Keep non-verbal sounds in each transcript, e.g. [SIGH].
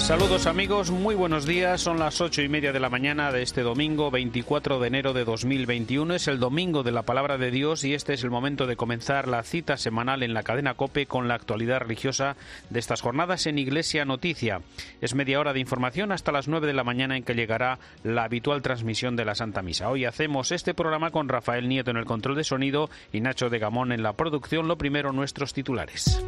Saludos amigos, muy buenos días. Son las ocho y media de la mañana de este domingo 24 de enero de 2021. Es el domingo de la palabra de Dios y este es el momento de comenzar la cita semanal en la cadena Cope con la actualidad religiosa de estas jornadas en Iglesia Noticia. Es media hora de información hasta las nueve de la mañana en que llegará la habitual transmisión de la Santa Misa. Hoy hacemos este programa con Rafael Nieto en el control de sonido y Nacho de Gamón en la producción. Lo primero, nuestros titulares.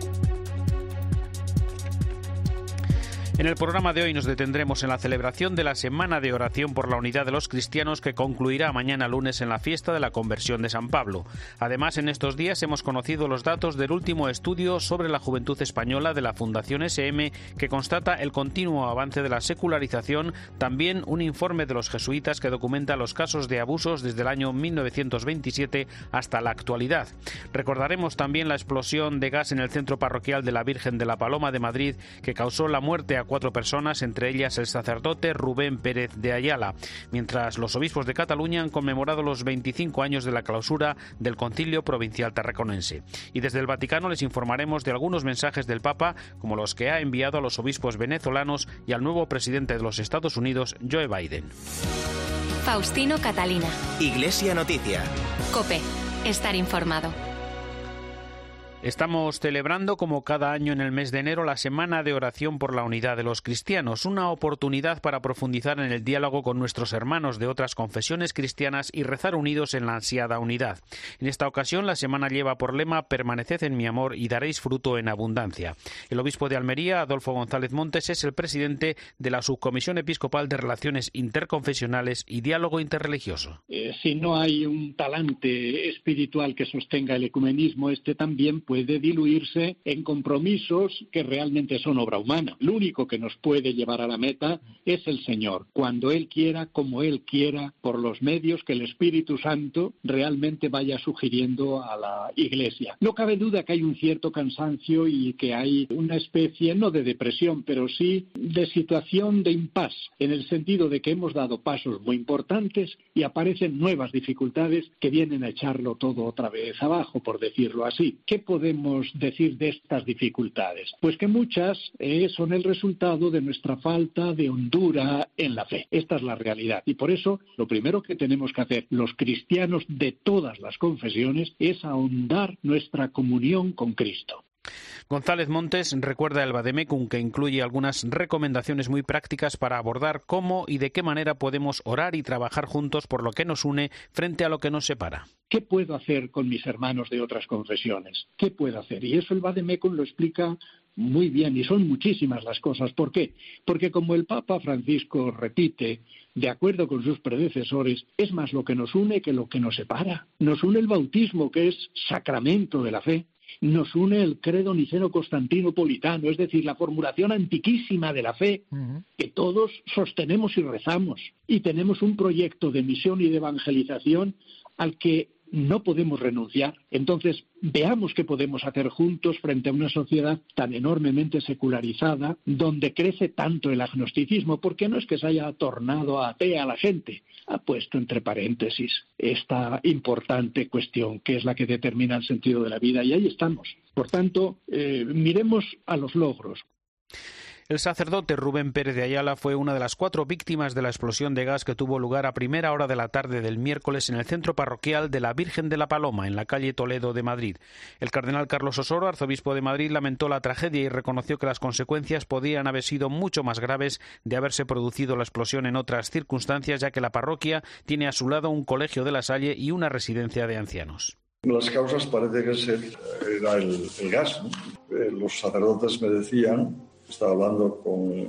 En el programa de hoy nos detendremos en la celebración de la Semana de Oración por la Unidad de los Cristianos que concluirá mañana lunes en la fiesta de la conversión de San Pablo. Además, en estos días hemos conocido los datos del último estudio sobre la juventud española de la Fundación SM que constata el continuo avance de la secularización, también un informe de los jesuitas que documenta los casos de abusos desde el año 1927 hasta la actualidad. Recordaremos también la explosión de gas en el centro parroquial de la Virgen de la Paloma de Madrid que causó la muerte a cuatro personas, entre ellas el sacerdote Rubén Pérez de Ayala, mientras los obispos de Cataluña han conmemorado los 25 años de la clausura del Concilio Provincial Tarraconense. Y desde el Vaticano les informaremos de algunos mensajes del Papa, como los que ha enviado a los obispos venezolanos y al nuevo presidente de los Estados Unidos, Joe Biden. Faustino Catalina. Iglesia Noticia. Cope. Estar informado. Estamos celebrando como cada año en el mes de enero la Semana de Oración por la Unidad de los Cristianos, una oportunidad para profundizar en el diálogo con nuestros hermanos de otras confesiones cristianas y rezar unidos en la ansiada unidad. En esta ocasión la semana lleva por lema Permaneced en mi amor y daréis fruto en abundancia. El obispo de Almería, Adolfo González Montes, es el presidente de la Subcomisión Episcopal de Relaciones Interconfesionales y Diálogo Interreligioso. Eh, si no hay un talante espiritual que sostenga el ecumenismo, este también puede diluirse en compromisos que realmente son obra humana. Lo único que nos puede llevar a la meta es el Señor, cuando Él quiera, como Él quiera, por los medios que el Espíritu Santo realmente vaya sugiriendo a la Iglesia. No cabe duda que hay un cierto cansancio y que hay una especie, no de depresión, pero sí de situación de impas, en el sentido de que hemos dado pasos muy importantes y aparecen nuevas dificultades que vienen a echarlo todo otra vez abajo, por decirlo así. ¿Qué decir de estas dificultades? Pues que muchas eh, son el resultado de nuestra falta de hondura en la fe. Esta es la realidad. Y por eso lo primero que tenemos que hacer los cristianos de todas las confesiones es ahondar nuestra comunión con Cristo. González Montes recuerda el Vademecum que incluye algunas recomendaciones muy prácticas para abordar cómo y de qué manera podemos orar y trabajar juntos por lo que nos une frente a lo que nos separa. ¿Qué puedo hacer con mis hermanos de otras confesiones? ¿Qué puedo hacer? Y eso el Vademecum lo explica muy bien y son muchísimas las cosas. ¿Por qué? Porque como el Papa Francisco repite, de acuerdo con sus predecesores, es más lo que nos une que lo que nos separa. Nos une el bautismo, que es sacramento de la fe. Nos une el credo niceno-constantinopolitano, es decir, la formulación antiquísima de la fe que todos sostenemos y rezamos. Y tenemos un proyecto de misión y de evangelización al que no podemos renunciar. Entonces, veamos qué podemos hacer juntos frente a una sociedad tan enormemente secularizada, donde crece tanto el agnosticismo, porque no es que se haya tornado atea la gente, ha puesto entre paréntesis esta importante cuestión, que es la que determina el sentido de la vida, y ahí estamos. Por tanto, eh, miremos a los logros. El sacerdote Rubén Pérez de Ayala fue una de las cuatro víctimas de la explosión de gas que tuvo lugar a primera hora de la tarde del miércoles en el centro parroquial de la Virgen de la Paloma, en la calle Toledo de Madrid. El cardenal Carlos Osoro, arzobispo de Madrid, lamentó la tragedia y reconoció que las consecuencias podían haber sido mucho más graves de haberse producido la explosión en otras circunstancias, ya que la parroquia tiene a su lado un colegio de la Salle y una residencia de ancianos. Las causas parece que era el, gas. Eh, los sacerdotes me decían estaba hablando con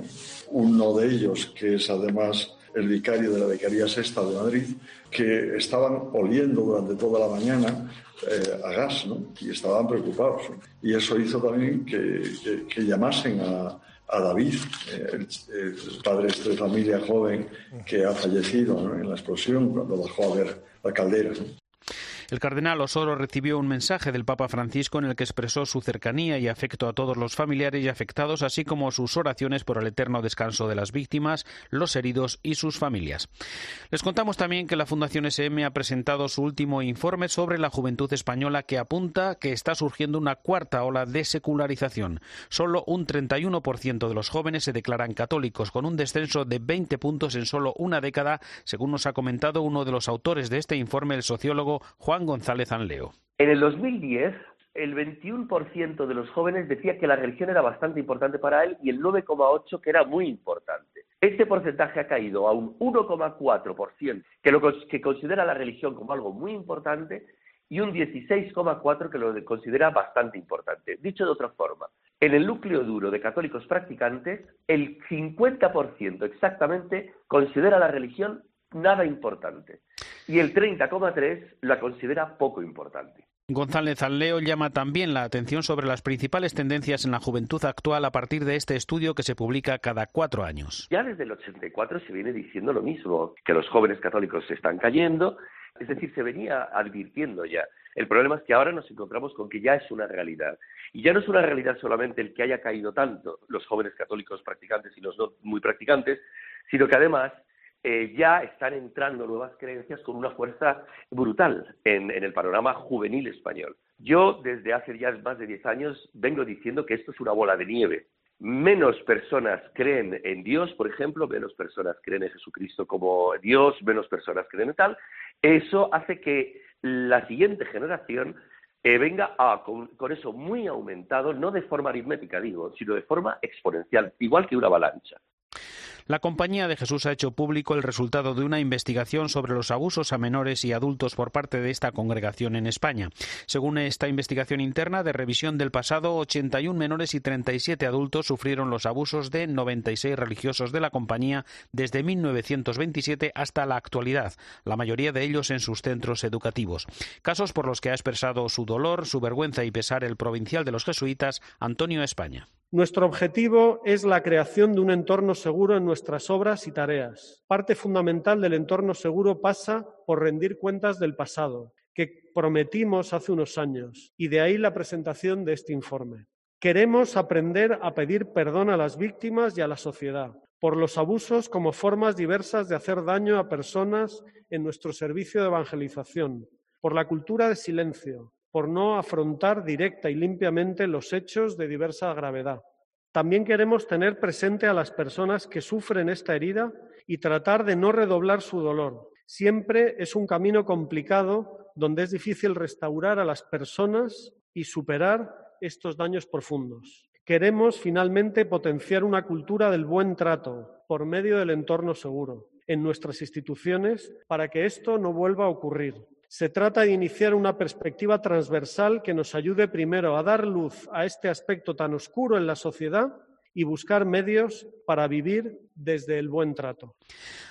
uno de ellos, que es además el vicario de la Vicaría Sexta de Madrid, que estaban oliendo durante toda la mañana eh, a gas, ¿no? Y estaban preocupados. Y eso hizo también que, que, llamasen a, a David, eh, el, padre de familia joven que ha fallecido en la explosión cuando bajó a ver la caldera. El cardenal Osoro recibió un mensaje del Papa Francisco en el que expresó su cercanía y afecto a todos los familiares y afectados, así como sus oraciones por el eterno descanso de las víctimas, los heridos y sus familias. Les contamos también que la Fundación SM ha presentado su último informe sobre la juventud española que apunta que está surgiendo una cuarta ola de secularización. Solo un 31% de los jóvenes se declaran católicos, con un descenso de 20 puntos en solo una década, según nos ha comentado uno de los autores de este informe, el sociólogo Juan González Anleo. En el 2010, el 21% de los jóvenes decía que la religión era bastante importante para él y el 9,8% que era muy importante. Este porcentaje ha caído a un 1,4% que, lo, que considera la religión como algo muy importante y un 16,4% que lo considera bastante importante. Dicho de otra forma, en el núcleo duro de católicos practicantes, el 50% exactamente considera la religión nada importante y el 30,3% la considera poco importante. González Alleo llama también la atención sobre las principales tendencias en la juventud actual a partir de este estudio que se publica cada cuatro años. Ya desde el 84 se viene diciendo lo mismo, que los jóvenes católicos se están cayendo, es decir, se venía advirtiendo ya. El problema es que ahora nos encontramos con que ya es una realidad. Y ya no es una realidad solamente el que haya caído tanto los jóvenes católicos practicantes y los no muy practicantes, sino que además eh, ya están entrando nuevas creencias con una fuerza brutal en, el panorama juvenil español. Yo desde hace ya más de 10 años vengo diciendo que esto es una bola de nieve. Menos personas creen en Dios, por ejemplo, menos personas creen en Jesucristo como Dios, menos personas creen en tal. Eso hace que la siguiente generación eh, venga con, con, eso muy aumentado, no de forma aritmética, digo, sino de forma exponencial, igual que una avalancha. La Compañía de Jesús ha hecho público el resultado de una investigación sobre los abusos a menores y adultos por parte de esta congregación en España. Según esta investigación interna de revisión del pasado, 81 menores y 37 adultos sufrieron los abusos de 96 religiosos de la Compañía desde 1927 hasta la actualidad, la mayoría de ellos en sus centros educativos. Casos por los que ha expresado su dolor, su vergüenza y pesar el provincial de los jesuitas, Antonio España. Nuestro objetivo es la creación de un entorno seguro en nuestras obras y tareas. Parte fundamental del entorno seguro pasa por rendir cuentas del pasado, que prometimos hace unos años, y de ahí la presentación de este informe. Queremos aprender a pedir perdón a las víctimas y a la sociedad por los abusos como formas diversas de hacer daño a personas en nuestro servicio de evangelización, por la cultura de silencio, por no afrontar directa y limpiamente los hechos de diversa gravedad. También queremos tener presente a las personas que sufren esta herida y tratar de no redoblar su dolor. Siempre es un camino complicado donde es difícil restaurar a las personas y superar estos daños profundos. Queremos finalmente potenciar una cultura del buen trato por medio del entorno seguro en nuestras instituciones para que esto no vuelva a ocurrir. Se trata de iniciar una perspectiva transversal que nos ayude primero a dar luz a este aspecto tan oscuro en la sociedad y buscar medios para vivir desde el buen trato.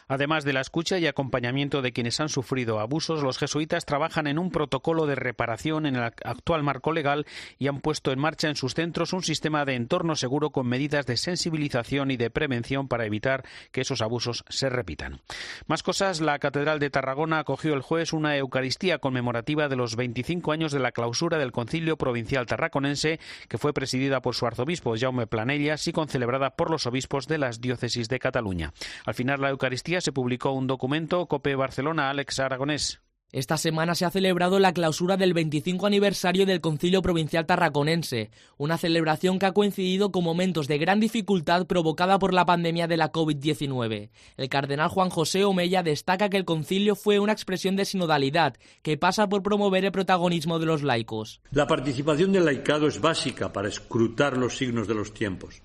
Además de la escucha y acompañamiento de quienes han sufrido abusos, los jesuitas trabajan en un protocolo de reparación en el actual marco legal y han puesto en marcha en sus centros un sistema de entorno seguro con medidas de sensibilización y de prevención para evitar que esos abusos se repitan. Más cosas, la Catedral de Tarragona acogió el jueves una Eucaristía conmemorativa de los 25 años de la clausura del Concilio Provincial Tarraconense, que fue presidida por su arzobispo Jaume Planellas y concelebrada por los obispos de las diócesis de Cataluña. Al final, la Eucaristía se publicó un documento, Cope Barcelona, Alex Aragonés. Esta semana se ha celebrado la clausura del 25 aniversario del Concilio Provincial Tarraconense, una celebración que ha coincidido con momentos de gran dificultad provocada por la pandemia de la COVID-19. El cardenal Juan José Omeya destaca que el concilio fue una expresión de sinodalidad que pasa por promover el protagonismo de los laicos. La participación del laicado es básica para escrutar los signos de los tiempos.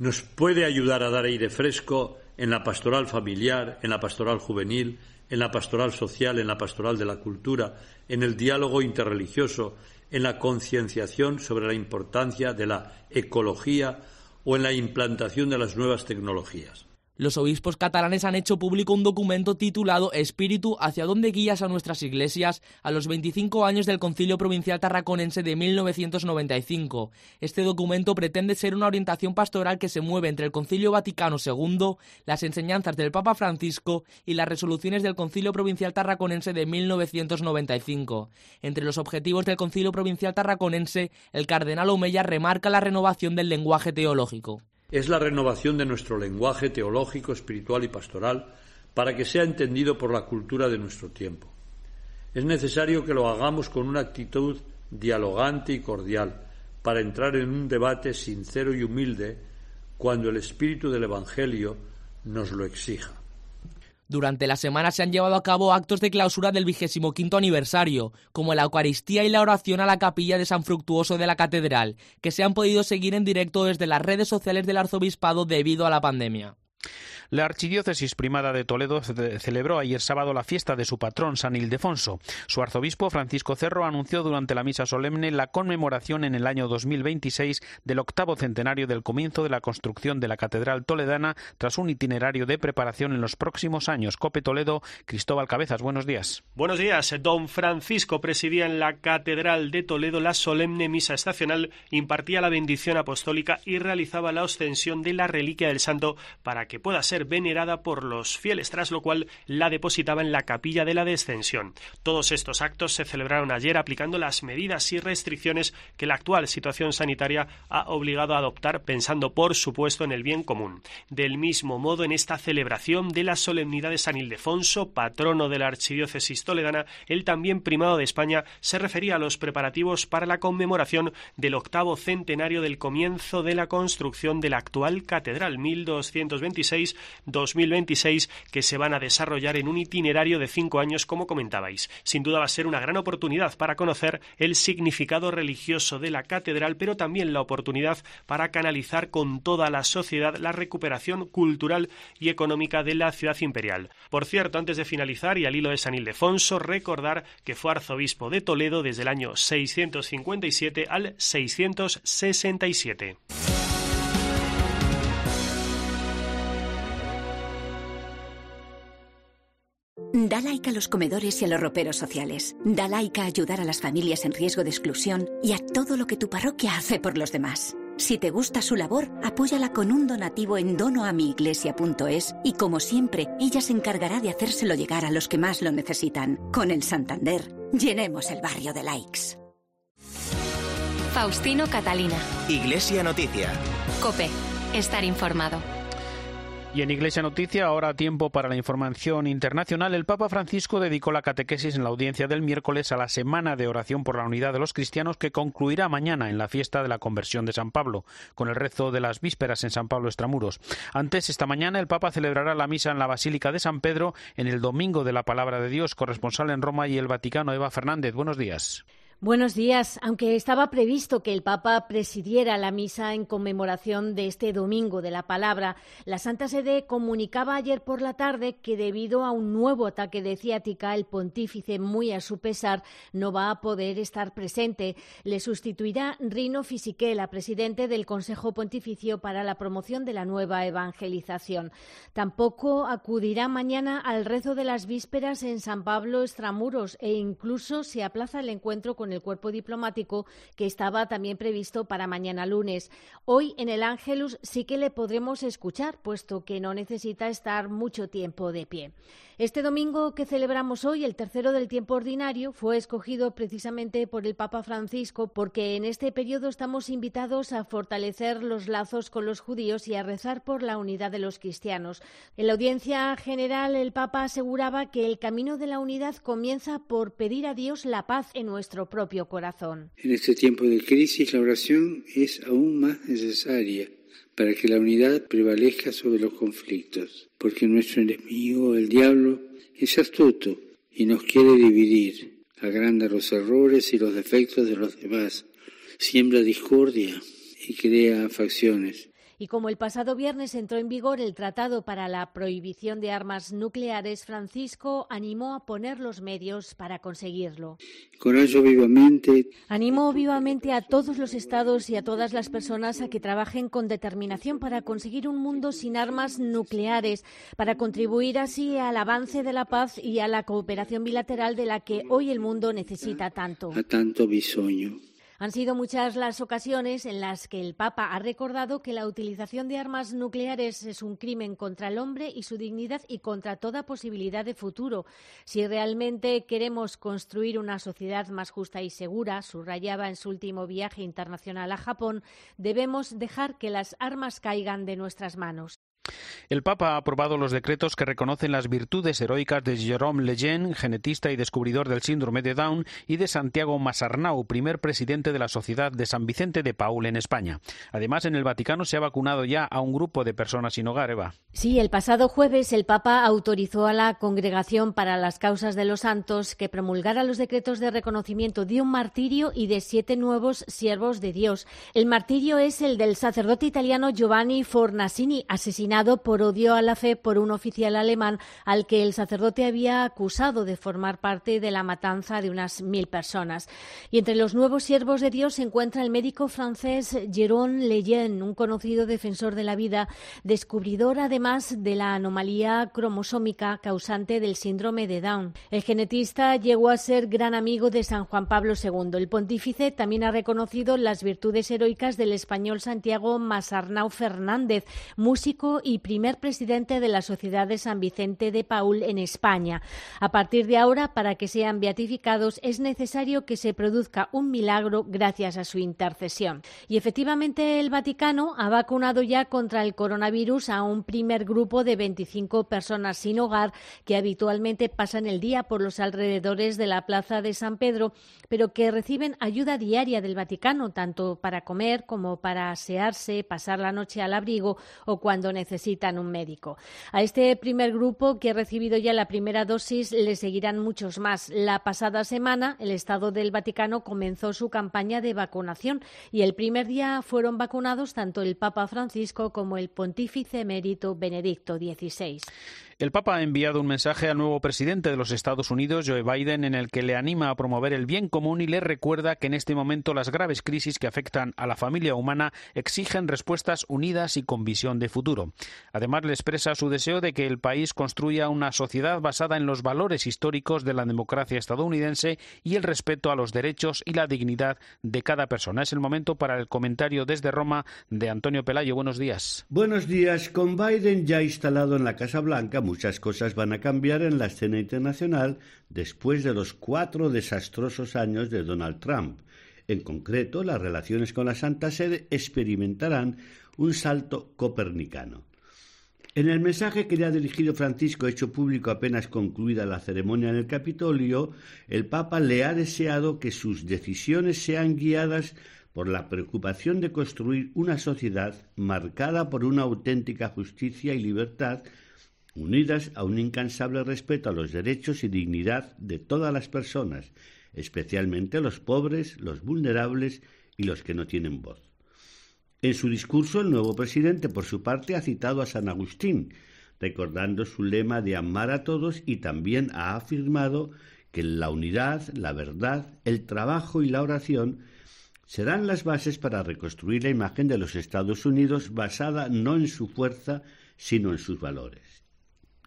Nos puede ayudar a dar aire fresco en la pastoral familiar, en la pastoral juvenil, en la pastoral social, en la pastoral de la cultura, en el diálogo interreligioso, en la concienciación sobre la importancia de la ecología o en la implantación de las nuevas tecnologías. Los obispos catalanes han hecho público un documento titulado Espíritu hacia dónde guías a nuestras iglesias a los 25 años del Concilio Provincial Tarraconense de 1995. Este documento pretende ser una orientación pastoral que se mueve entre el Concilio Vaticano II, las enseñanzas del Papa Francisco y las resoluciones del Concilio Provincial Tarraconense de 1995. Entre los objetivos del Concilio Provincial Tarraconense, el cardenal Omeya remarca la renovación del lenguaje teológico es la renovación de nuestro lenguaje teológico, espiritual y pastoral para que sea entendido por la cultura de nuestro tiempo. Es necesario que lo hagamos con una actitud dialogante y cordial para entrar en un debate sincero y humilde cuando el espíritu del Evangelio nos lo exija. Durante la semana se han llevado a cabo actos de clausura del vigésimo quinto aniversario, como la Eucaristía y la oración a la capilla de San Fructuoso de la Catedral, que se han podido seguir en directo desde las redes sociales del arzobispado debido a la pandemia. La Archidiócesis Primada de Toledo celebró ayer sábado la fiesta de su patrón, San Ildefonso. Su arzobispo, Francisco Cerro, anunció durante la misa solemne la conmemoración en el año 2026 del octavo centenario del comienzo de la construcción de la Catedral Toledana tras un itinerario de preparación en los próximos años. Cope Toledo, Cristóbal Cabezas, buenos días. Buenos días. Don Francisco presidía en la Catedral de Toledo la solemne misa estacional, impartía la bendición apostólica y realizaba la ostensión de la reliquia del santo para que pueda ser venerada por los fieles, tras lo cual la depositaba en la capilla de la descensión. Todos estos actos se celebraron ayer aplicando las medidas y restricciones que la actual situación sanitaria ha obligado a adoptar, pensando por supuesto en el bien común. Del mismo modo, en esta celebración de la solemnidad de San Ildefonso, patrono de la archidiócesis toledana, el también primado de España se refería a los preparativos para la conmemoración del octavo centenario del comienzo de la construcción de la actual catedral 1226 2026 que se van a desarrollar en un itinerario de cinco años, como comentabais. Sin duda va a ser una gran oportunidad para conocer el significado religioso de la catedral, pero también la oportunidad para canalizar con toda la sociedad la recuperación cultural y económica de la ciudad imperial. Por cierto, antes de finalizar y al hilo de San Ildefonso, recordar que fue arzobispo de Toledo desde el año 657 al 667. Da laica a los comedores y a los roperos sociales. Da laica a ayudar a las familias en riesgo de exclusión y a todo lo que tu parroquia hace por los demás. Si te gusta su labor, apóyala con un donativo en donoamiiglesia.es y como siempre, ella se encargará de hacérselo llegar a los que más lo necesitan. Con el Santander, llenemos el barrio de likes. Faustino Catalina. Iglesia Noticia. Cope. Estar informado. Y en Iglesia Noticia, ahora tiempo para la información internacional, el Papa Francisco dedicó la catequesis en la audiencia del miércoles a la Semana de Oración por la Unidad de los Cristianos que concluirá mañana en la fiesta de la conversión de San Pablo, con el rezo de las vísperas en San Pablo Extramuros. Antes, esta mañana, el Papa celebrará la misa en la Basílica de San Pedro en el Domingo de la Palabra de Dios, corresponsal en Roma y el Vaticano, Eva Fernández. Buenos días. Buenos días. Aunque estaba previsto que el Papa presidiera la misa en conmemoración de este Domingo de la Palabra, la Santa Sede comunicaba ayer por la tarde que debido a un nuevo ataque de ciática, el pontífice, muy a su pesar, no va a poder estar presente. Le sustituirá Rino Fisichella, presidente del Consejo Pontificio para la Promoción de la Nueva Evangelización. Tampoco acudirá mañana al rezo de las vísperas en San Pablo Extramuros e incluso se aplaza el encuentro con el cuerpo diplomático que estaba también previsto para mañana lunes. Hoy en el Ángelus sí que le podremos escuchar, puesto que no necesita estar mucho tiempo de pie. Este domingo que celebramos hoy, el tercero del tiempo ordinario, fue escogido precisamente por el Papa Francisco porque en este periodo estamos invitados a fortalecer los lazos con los judíos y a rezar por la unidad de los cristianos. En la audiencia general, el Papa aseguraba que el camino de la unidad comienza por pedir a Dios la paz en nuestro En este tiempo de crisis, la oración es aún más necesaria para que la unidad prevalezca sobre los conflictos, porque nuestro enemigo, el diablo, es astuto y nos quiere dividir, agranda los errores y los defectos de los demás, siembra discordia y crea facciones Y como el pasado viernes entró en vigor el Tratado para la Prohibición de Armas Nucleares, Francisco animó a poner los medios para conseguirlo. vivamente. Animó vivamente a todos los estados y a todas las personas a que trabajen con determinación para conseguir un mundo sin armas nucleares, para contribuir así al avance de la paz y a la cooperación bilateral de la que hoy el mundo necesita tanto. A tanto bisoño. Han sido muchas las ocasiones en las que el Papa ha recordado que la utilización de armas nucleares es un crimen contra el hombre y su dignidad y contra toda posibilidad de futuro. Si realmente queremos construir una sociedad más justa y segura, subrayaba en su último viaje internacional a Japón, debemos dejar que las armas caigan de nuestras manos. El Papa ha aprobado los decretos que reconocen las virtudes heroicas de Jérôme Lejeune, genetista y descubridor del síndrome de Down, y de Santiago Masarnau, primer presidente de la Sociedad de San Vicente de Paul en España. Además, en el Vaticano se ha vacunado ya a un grupo de personas sin hogar, Eva. Sí, el pasado jueves el Papa autorizó a la Congregación para las Causas de los Santos que promulgara los decretos de reconocimiento de un martirio y de siete nuevos siervos de Dios. El martirio es el del sacerdote italiano Giovanni Fornasini, asesinado por odio a la fe por un oficial alemán al que el sacerdote había acusado de formar parte de la matanza de unas mil personas. Y entre los nuevos siervos de Dios se encuentra el médico francés Jérôme Lejeune, un conocido defensor de la vida, descubridor además de la anomalía cromosómica causante del síndrome de Down. El genetista llegó a ser gran amigo de San Juan Pablo II. El pontífice también ha reconocido las virtudes heroicas del español Santiago Masarnau Fernández, músico y primer presidente de la Sociedad de San Vicente de Paul en España. A partir de ahora, para que sean beatificados, es necesario que se produzca un milagro gracias a su intercesión. Y efectivamente, el Vaticano ha vacunado ya contra el coronavirus a un primer grupo de 25 personas sin hogar que habitualmente pasan el día por los alrededores de la Plaza de San Pedro, pero que reciben ayuda diaria del Vaticano, tanto para comer como para asearse, pasar la noche al abrigo o cuando necesitan necesitan un médico. A este primer grupo que ha recibido ya la primera dosis le seguirán muchos más. La pasada semana el Estado del Vaticano comenzó su campaña de vacunación y el primer día fueron vacunados tanto el Papa Francisco como el Pontífice Emérito Benedicto XVI. El Papa ha enviado un mensaje al nuevo presidente de los Estados Unidos, Joe Biden, en el que le anima a promover el bien común y le recuerda que en este momento las graves crisis que afectan a la familia humana exigen respuestas unidas y con visión de futuro. Además, le expresa su deseo de que el país construya una sociedad basada en los valores históricos de la democracia estadounidense y el respeto a los derechos y la dignidad de cada persona. Es el momento para el comentario desde Roma de Antonio Pelayo. Buenos días. Buenos días. Con Biden ya instalado en la Casa Blanca, muchas cosas van a cambiar en la escena internacional después de los cuatro desastrosos años de Donald Trump. En concreto, las relaciones con la Santa Sede experimentarán un salto copernicano. En el mensaje que le ha dirigido Francisco, hecho público apenas concluida la ceremonia en el Capitolio, el Papa le ha deseado que sus decisiones sean guiadas por la preocupación de construir una sociedad marcada por una auténtica justicia y libertad unidas a un incansable respeto a los derechos y dignidad de todas las personas, especialmente los pobres, los vulnerables y los que no tienen voz. En su discurso, el nuevo presidente, por su parte, ha citado a San Agustín, recordando su lema de amar a todos y también ha afirmado que la unidad, la verdad, el trabajo y la oración serán las bases para reconstruir la imagen de los Estados Unidos basada no en su fuerza, sino en sus valores.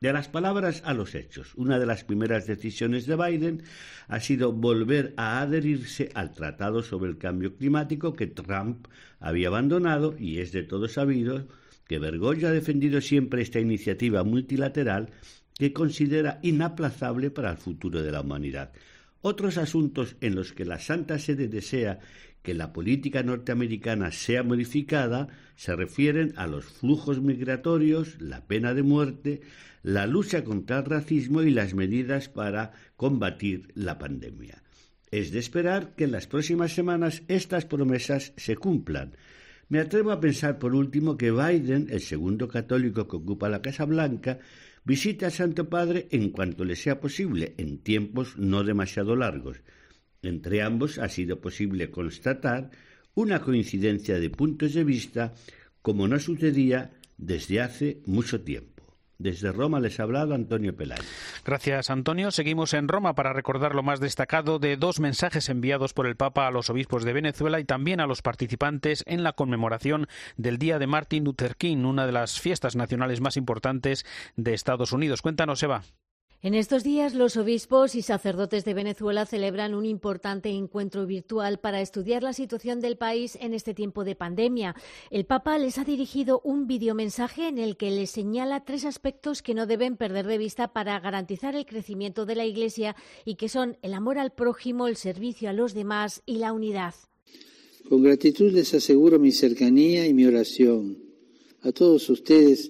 De las palabras a los hechos, una de las primeras decisiones de Biden ha sido volver a adherirse al Tratado sobre el Cambio Climático que Trump había abandonado y es de todo sabido que Bergoglio ha defendido siempre esta iniciativa multilateral que considera inaplazable para el futuro de la humanidad. Otros asuntos en los que la Santa Sede desea que la política norteamericana sea modificada se refieren a los flujos migratorios, la pena de muerte, la lucha contra el racismo y las medidas para combatir la pandemia. Es de esperar que en las próximas semanas estas promesas se cumplan. Me atrevo a pensar, por último, que Biden, el segundo católico que ocupa la Casa Blanca, visite al Santo Padre en cuanto le sea posible, en tiempos no demasiado largos. Entre ambos ha sido posible constatar una coincidencia de puntos de vista como no sucedía desde hace mucho tiempo. Desde Roma les ha hablado Antonio Pelayo. Gracias, Antonio. Seguimos en Roma para recordar lo más destacado de dos mensajes enviados por el Papa a los obispos de Venezuela y también a los participantes en la conmemoración del Día de Martin Luther King, una de las fiestas nacionales más importantes de Estados Unidos. Cuéntanos, Eva. En estos días, los obispos y sacerdotes de Venezuela celebran un importante encuentro virtual para estudiar la situación del país en este tiempo de pandemia. El Papa les ha dirigido un videomensaje en el que les señala tres aspectos que no deben perder de vista para garantizar el crecimiento de la Iglesia y que son el amor al prójimo, el servicio a los demás y la unidad. Con gratitud les aseguro mi cercanía y mi oración a todos ustedes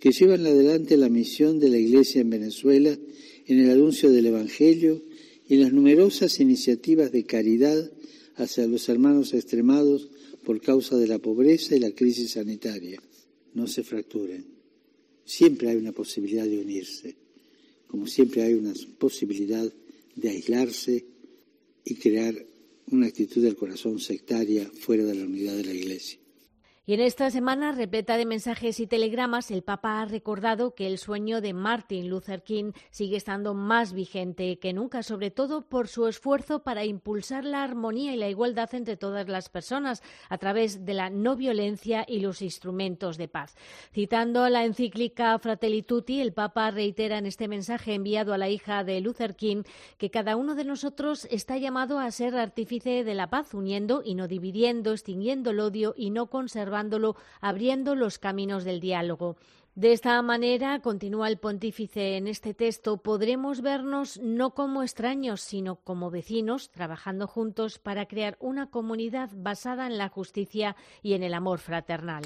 que llevan adelante la misión de la Iglesia en Venezuela en el anuncio del Evangelio y en las numerosas iniciativas de caridad hacia los hermanos extremados por causa de la pobreza y la crisis sanitaria. No se fracturen. Siempre hay una posibilidad de unirse, como siempre hay una posibilidad de aislarse y crear una actitud del corazón sectaria fuera de la unidad de la Iglesia. Y en esta semana repleta de mensajes y telegramas, el Papa ha recordado que el sueño de Martin Luther King sigue estando más vigente que nunca, sobre todo por su esfuerzo para impulsar la armonía y la igualdad entre todas las personas a través de la no violencia y los instrumentos de paz. Citando la encíclica Fratelli Tutti, el Papa reitera en este mensaje enviado a la hija de Luther King que cada uno de nosotros está llamado a ser artífice de la paz, uniendo y no dividiendo, extinguiendo el odio y no conservando abriendo los caminos del diálogo. De esta manera, continúa el pontífice en este texto, podremos vernos no como extraños, sino como vecinos, trabajando juntos para crear una comunidad basada en la justicia y en el amor fraternal.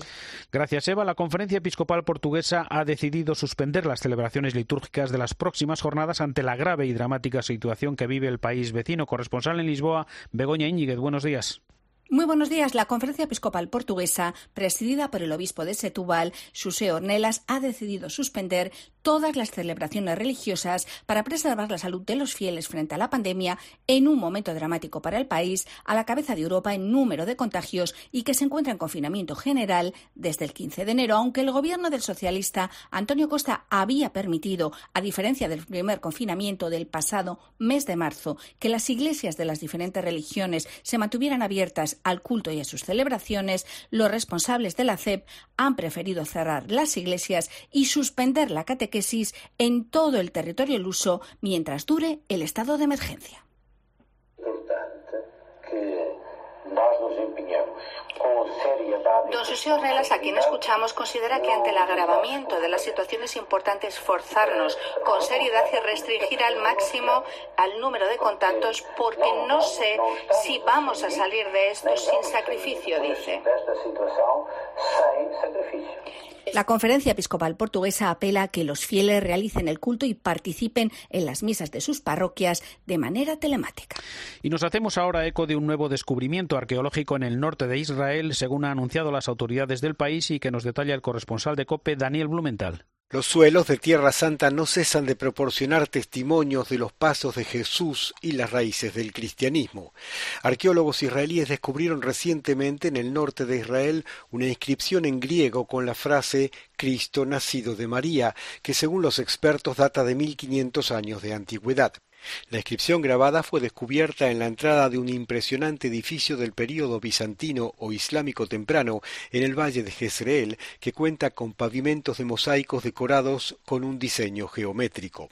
Gracias, Eva. La Conferencia Episcopal Portuguesa ha decidido suspender las celebraciones litúrgicas de las próximas jornadas ante la grave y dramática situación que vive el país vecino. Corresponsal en Lisboa, Begoña Íñiguez. Buenos días. Muy buenos días. La Conferencia Episcopal Portuguesa, presidida por el obispo de Setúbal, José Ornelas, ha decidido suspender todas las celebraciones religiosas para preservar la salud de los fieles frente a la pandemia en un momento dramático para el país, a la cabeza de Europa en número de contagios y que se encuentra en confinamiento general desde el 15 de enero, aunque el gobierno del socialista Antonio Costa había permitido, a diferencia del primer confinamiento del pasado mes de marzo, que las iglesias de las diferentes religiones se mantuvieran abiertas al culto y a sus celebraciones, los responsables de la CEP han preferido cerrar las iglesias y suspender la catequesis en todo el territorio luso mientras dure el estado de emergencia. Don José Ornelas, a quien escuchamos, considera que ante el agravamiento de la situación es importante esforzarnos con seriedad y restringir al máximo al número de contactos porque no sé si vamos a salir de esto sin sacrificio, dice. La Conferencia Episcopal Portuguesa apela a que los fieles realicen el culto y participen en las misas de sus parroquias de manera telemática. Y nos hacemos ahora eco de un nuevo descubrimiento arqueológico en el norte de Israel, según han anunciado las autoridades del país y que nos detalla el corresponsal de COPE, Daniel Blumenthal. Los suelos de Tierra Santa no cesan de proporcionar testimonios de los pasos de Jesús y las raíces del cristianismo. Arqueólogos israelíes descubrieron recientemente en el norte de Israel una inscripción en griego con la frase Cristo nacido de María, que según los expertos data de 1500 años de antigüedad. La inscripción grabada fue descubierta en la entrada de un impresionante edificio del período bizantino o islámico temprano en el valle de Jezreel, que cuenta con pavimentos de mosaicos decorados con un diseño geométrico.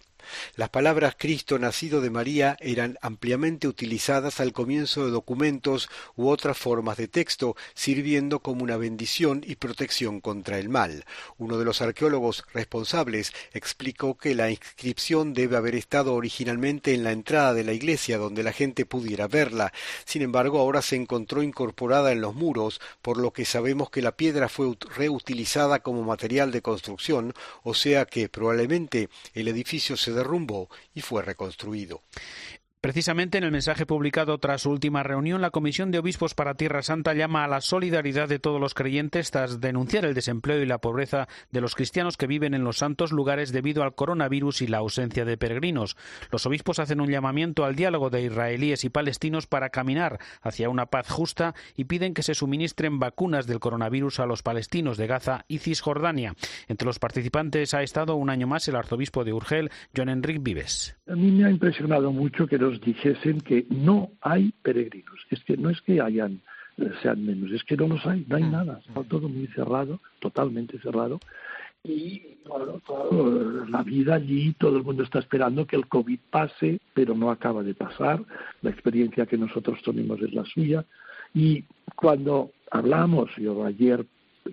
Las palabras Cristo nacido de María eran ampliamente utilizadas al comienzo de documentos u otras formas de texto, sirviendo como una bendición y protección contra el mal. Uno de los arqueólogos responsables explicó que la inscripción debe haber estado originalmente en la entrada de la iglesia donde la gente pudiera verla. Sin embargo, ahora se encontró incorporada en los muros, por lo que sabemos que la piedra fue reutilizada como material de construcción, o sea que probablemente el edificio se derrumbó y fue reconstruido. Precisamente en el mensaje publicado tras su última reunión, la Comisión de Obispos para Tierra Santa llama a la solidaridad de todos los creyentes tras denunciar el desempleo y la pobreza de los cristianos que viven en los santos lugares debido al coronavirus y la ausencia de peregrinos. Los obispos hacen un llamamiento al diálogo de israelíes y palestinos para caminar hacia una paz justa y piden que se suministren vacunas del coronavirus a los palestinos de Gaza y Cisjordania. Entre los participantes ha estado un año más el arzobispo de Urgel, John Enrique Vives. A mí me ha impresionado mucho que nos dijesen que no hay peregrinos. Es que no es que hayan eh, sean menos, es que no los hay, no hay mm. nada, está todo muy cerrado, totalmente cerrado. Y la vida allí, todo el mundo está esperando que el COVID pase, pero no acaba de pasar. La experiencia que nosotros tenemos es la suya. Y cuando hablamos, yo ayer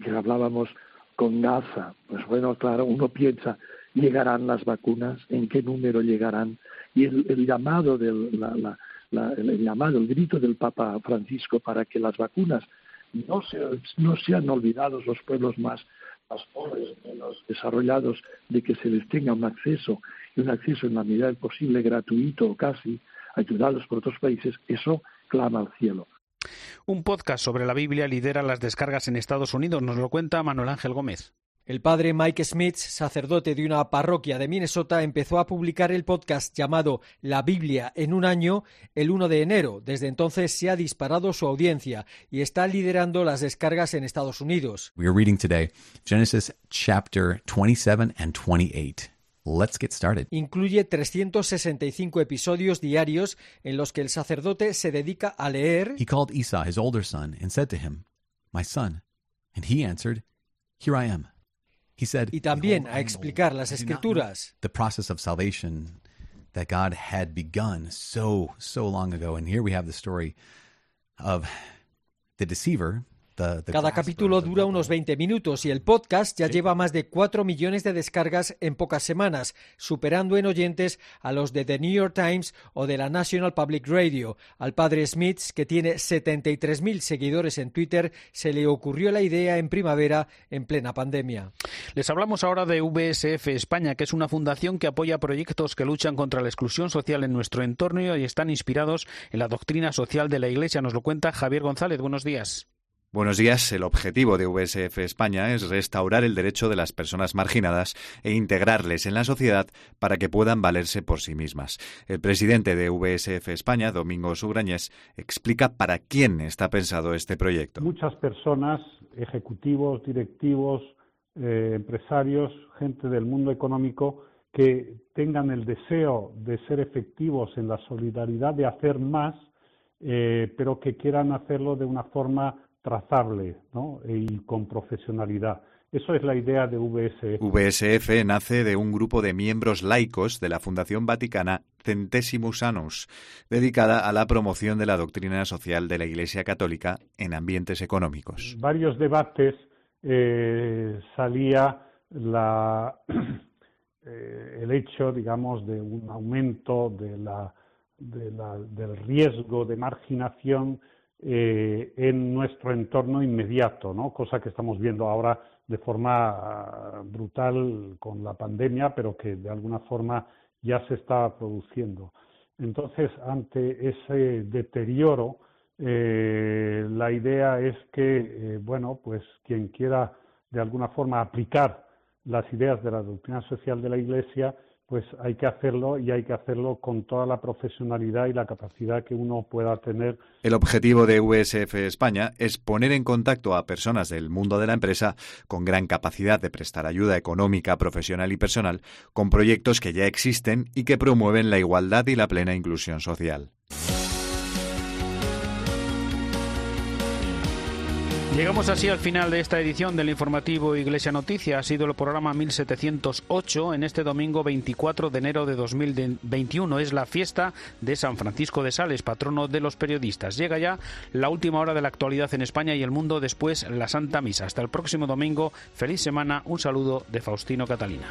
que hablábamos con Gaza, pues bueno, claro, uno piensa, llegarán las vacunas, en qué número llegarán, y el, llamado del el llamado, el grito del Papa Francisco para que las vacunas no, no sean olvidados los pueblos más, más pobres, menos desarrollados, de que se les tenga un acceso, y un acceso en la medida del posible gratuito o casi, ayudados por otros países, eso clama al cielo. Un podcast sobre la Biblia lidera las descargas en Estados Unidos, nos lo cuenta Manuel Ángel Gómez. El padre Mike Smith, sacerdote de una parroquia de Minnesota, empezó a publicar el podcast llamado La Biblia en un año el 1 de enero. Desde entonces se ha disparado su audiencia y está liderando las descargas en Estados Unidos. We are reading today Genesis chapter 27 and 28. Let's get started. Incluye 365 episodios diarios en los que el sacerdote se dedica a leer. He called Esau his older son and said to him, My son. And he answered, Here I am y también a explicar las escrituras. The process of salvation that God had begun so, so long ago. And here we have the story of the deceiver Cada capítulo dura unos 20 minutos y el podcast ya lleva más de 4 millones de descargas en pocas semanas, superando en oyentes a los de The New York Times o de la National Public Radio. Al padre Smith, que tiene 73.000 seguidores en Twitter, se le ocurrió la idea en primavera en plena pandemia. Les hablamos ahora de VSF España, que es una fundación que apoya proyectos que luchan contra la exclusión social en nuestro entorno y están inspirados en la doctrina social de la Iglesia. Nos lo cuenta Javier González. Buenos días. Buenos días. El objetivo de VSF España es restaurar el derecho de las personas marginadas e integrarles en la sociedad para que puedan valerse por sí mismas. El presidente de VSF España, Domingo Sugrañez, explica para quién está pensado este proyecto. Muchas personas, ejecutivos, directivos, eh, empresarios, gente del mundo económico que tengan el deseo de ser efectivos en la solidaridad, de hacer más, eh, pero que quieran hacerlo de una forma trazable ¿no? y con profesionalidad. Eso es la idea de VSF. VSF nace de un grupo de miembros laicos de la Fundación Vaticana Centesimus Annus, dedicada a la promoción de la doctrina social de la Iglesia Católica en ambientes económicos. Varios debates eh, salía la, [CLEARS THROAT] eh, el hecho, digamos, de un aumento de la, del riesgo de marginación eh, en nuestro entorno inmediato, ¿no? cosa que estamos viendo ahora de forma ah, brutal con la pandemia, pero que de alguna forma ya se está produciendo. Entonces, ante ese deterioro, eh, la idea es que, eh, bueno, pues quien quiera de alguna forma aplicar las ideas de la doctrina social de la Iglesia, pues hay que hacerlo y hay que hacerlo con toda la profesionalidad y la capacidad que uno pueda tener. El objetivo de VSF España es poner en contacto a personas del mundo de la empresa con gran capacidad de prestar ayuda económica, profesional y personal con proyectos que ya existen y que promueven la igualdad y la plena inclusión social. Llegamos así al final de esta edición del informativo Iglesia Noticia. Ha sido el programa 1708 en este domingo 24 de enero de 2021. Es la fiesta de San Francisco de Sales, patrono de los periodistas. Llega ya la última hora de la actualidad en España y el mundo, después la Santa Misa. Hasta el próximo domingo. Feliz semana. Un saludo de Faustino Catalina.